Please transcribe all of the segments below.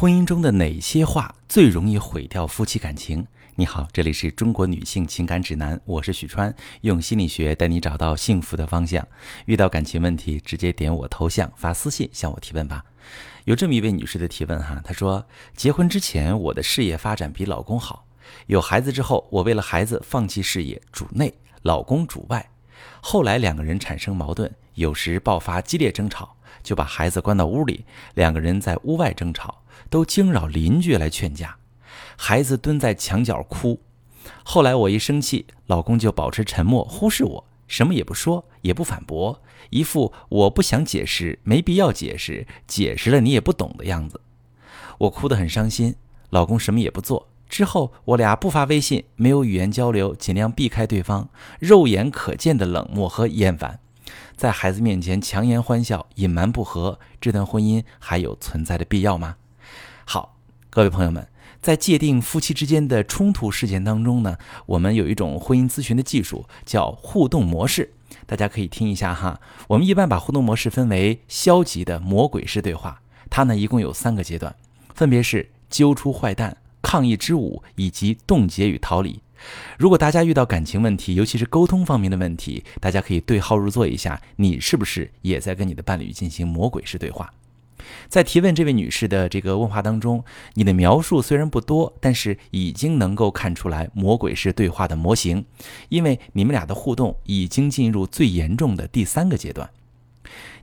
婚姻中的哪些话最容易毁掉夫妻感情？你好，这里是中国女性情感指南，我是许川，用心理学带你找到幸福的方向。遇到感情问题，直接点我头像发私信向我提问吧。有这么一位女士的提问哈，她说：结婚之前我的事业发展比老公好，有孩子之后，我为了孩子放弃事业，主内，老公主外。后来两个人产生矛盾，有时爆发激烈争吵，就把孩子关到屋里，两个人在屋外争吵。都惊扰邻居来劝架，孩子蹲在墙角哭。后来我一生气，老公就保持沉默，忽视我，什么也不说，也不反驳，一副我不想解释，没必要解释，解释了你也不懂的样子。我哭得很伤心，老公什么也不做。之后我俩不发微信，没有语言交流，尽量避开对方，肉眼可见的冷漠和厌烦，在孩子面前强颜欢笑，隐瞒不和，这段婚姻还有存在的必要吗？各位朋友们，在界定夫妻之间的冲突事件当中呢，我们有一种婚姻咨询的技术，叫互动模式。大家可以听一下哈。我们一般把互动模式分为消极的魔鬼式对话，它呢一共有三个阶段，分别是揪出坏蛋、抗议之舞以及冻结与逃离。如果大家遇到感情问题，尤其是沟通方面的问题，大家可以对号入座一下，你是不是也在跟你的伴侣进行魔鬼式对话？在提问这位女士的这个问话当中，你的描述虽然不多，但是已经能够看出来魔鬼式对话的模型，因为你们俩的互动已经进入最严重的第三个阶段。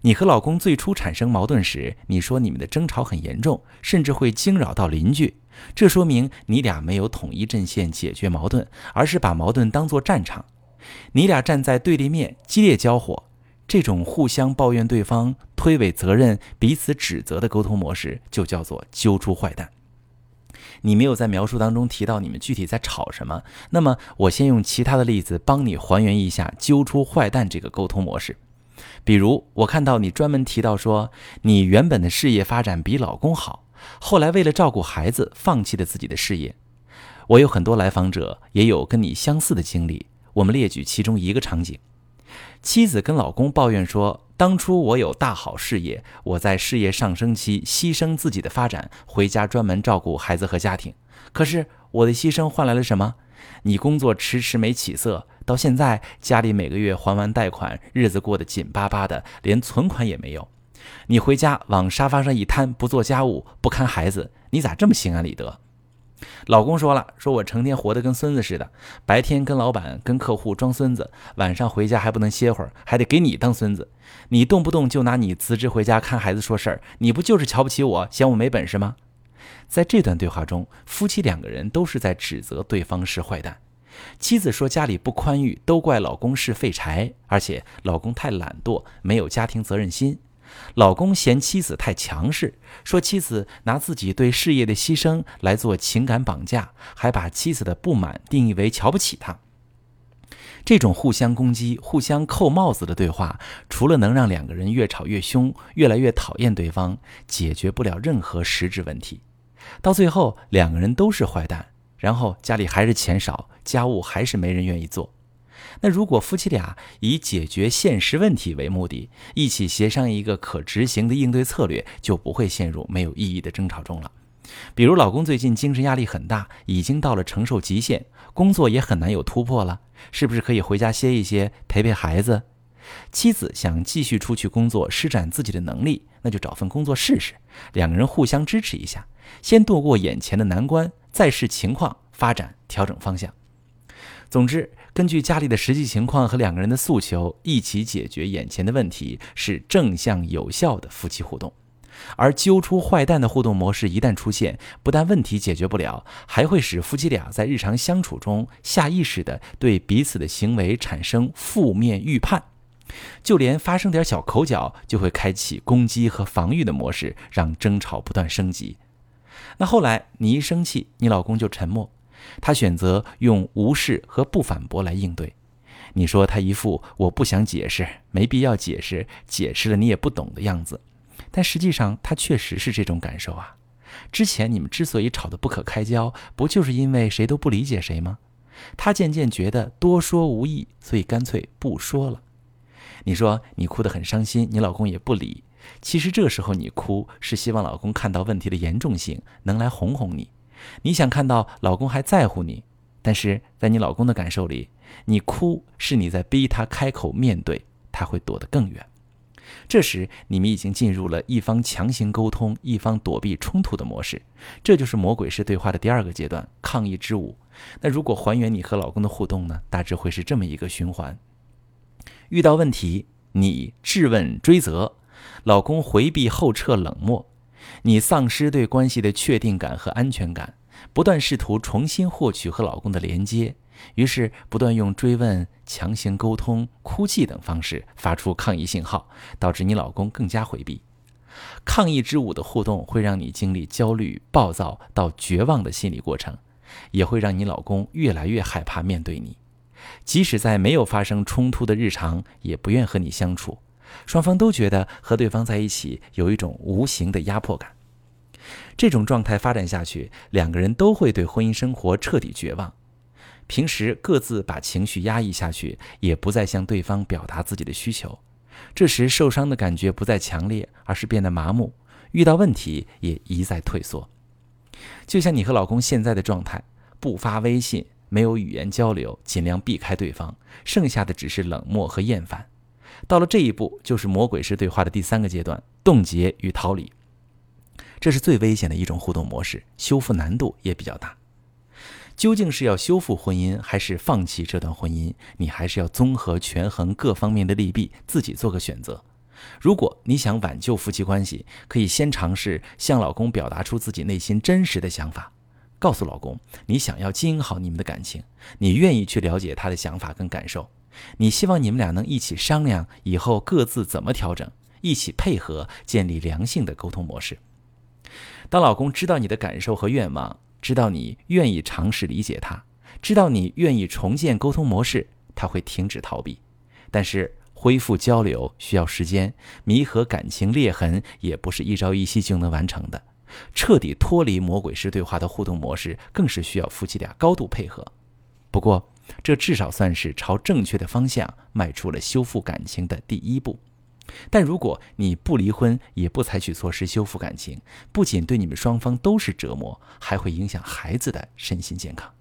你和老公最初产生矛盾时，你说你们的争吵很严重，甚至会惊扰到邻居，这说明你俩没有统一阵线解决矛盾，而是把矛盾当作战场，你俩站在对立面激烈交火。这种互相抱怨对方、推诿责任、彼此指责的沟通模式，就叫做揪出坏蛋。你没有在描述当中提到你们具体在吵什么，那么我先用其他的例子帮你还原一下揪出坏蛋这个沟通模式。比如，我看到你专门提到说，你原本的事业发展比老公好，后来为了照顾孩子，放弃了自己的事业。我有很多来访者也有跟你相似的经历，我们列举其中一个场景。妻子跟老公抱怨说：“当初我有大好事业，我在事业上升期牺牲自己的发展，回家专门照顾孩子和家庭。可是我的牺牲换来了什么？你工作迟迟没起色，到现在家里每个月还完贷款，日子过得紧巴巴的，连存款也没有。你回家往沙发上一瘫，不做家务，不看孩子，你咋这么心安理得？”老公说了：“说我成天活得跟孙子似的，白天跟老板、跟客户装孙子，晚上回家还不能歇会儿，还得给你当孙子。你动不动就拿你辞职回家看孩子说事儿，你不就是瞧不起我，嫌我没本事吗？”在这段对话中，夫妻两个人都是在指责对方是坏蛋。妻子说家里不宽裕，都怪老公是废柴，而且老公太懒惰，没有家庭责任心。老公嫌妻子太强势，说妻子拿自己对事业的牺牲来做情感绑架，还把妻子的不满定义为瞧不起他。这种互相攻击、互相扣帽子的对话，除了能让两个人越吵越凶、越来越讨厌对方，解决不了任何实质问题。到最后，两个人都是坏蛋，然后家里还是钱少，家务还是没人愿意做。那如果夫妻俩以解决现实问题为目的，一起协商一个可执行的应对策略，就不会陷入没有意义的争吵中了。比如，老公最近精神压力很大，已经到了承受极限，工作也很难有突破了，是不是可以回家歇一歇，陪陪孩子？妻子想继续出去工作，施展自己的能力，那就找份工作试试，两个人互相支持一下，先度过眼前的难关，再视情况发展，调整方向。总之，根据家里的实际情况和两个人的诉求，一起解决眼前的问题，是正向有效的夫妻互动。而揪出坏蛋的互动模式一旦出现，不但问题解决不了，还会使夫妻俩在日常相处中下意识地对彼此的行为产生负面预判，就连发生点小口角，就会开启攻击和防御的模式，让争吵不断升级。那后来你一生气，你老公就沉默。他选择用无视和不反驳来应对，你说他一副我不想解释，没必要解释，解释了你也不懂的样子，但实际上他确实是这种感受啊。之前你们之所以吵得不可开交，不就是因为谁都不理解谁吗？他渐渐觉得多说无益，所以干脆不说了。你说你哭得很伤心，你老公也不理，其实这时候你哭是希望老公看到问题的严重性，能来哄哄你。你想看到老公还在乎你，但是在你老公的感受里，你哭是你在逼他开口面对，他会躲得更远。这时你们已经进入了一方强行沟通、一方躲避冲突的模式，这就是魔鬼式对话的第二个阶段——抗议之舞。那如果还原你和老公的互动呢？大致会是这么一个循环：遇到问题，你质问追责，老公回避后撤冷漠。你丧失对关系的确定感和安全感，不断试图重新获取和老公的连接，于是不断用追问、强行沟通、哭泣等方式发出抗议信号，导致你老公更加回避。抗议之舞的互动会让你经历焦虑、暴躁到绝望的心理过程，也会让你老公越来越害怕面对你，即使在没有发生冲突的日常，也不愿和你相处。双方都觉得和对方在一起有一种无形的压迫感，这种状态发展下去，两个人都会对婚姻生活彻底绝望。平时各自把情绪压抑下去，也不再向对方表达自己的需求。这时受伤的感觉不再强烈，而是变得麻木。遇到问题也一再退缩。就像你和老公现在的状态，不发微信，没有语言交流，尽量避开对方，剩下的只是冷漠和厌烦。到了这一步，就是魔鬼式对话的第三个阶段——冻结与逃离。这是最危险的一种互动模式，修复难度也比较大。究竟是要修复婚姻，还是放弃这段婚姻？你还是要综合权衡各方面的利弊，自己做个选择。如果你想挽救夫妻关系，可以先尝试向老公表达出自己内心真实的想法，告诉老公你想要经营好你们的感情，你愿意去了解他的想法跟感受。你希望你们俩能一起商量以后各自怎么调整，一起配合建立良性的沟通模式。当老公知道你的感受和愿望，知道你愿意尝试理解他，知道你愿意重建沟通模式，他会停止逃避。但是恢复交流需要时间，弥合感情裂痕也不是一朝一夕就能完成的。彻底脱离魔鬼式对话的互动模式，更是需要夫妻俩高度配合。不过，这至少算是朝正确的方向迈出了修复感情的第一步。但如果你不离婚，也不采取措施修复感情，不仅对你们双方都是折磨，还会影响孩子的身心健康。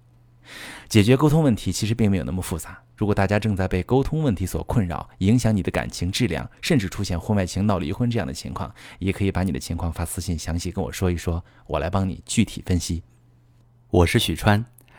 解决沟通问题其实并没有那么复杂。如果大家正在被沟通问题所困扰，影响你的感情质量，甚至出现婚外情、闹离婚这样的情况，也可以把你的情况发私信，详细跟我说一说，我来帮你具体分析。我是许川。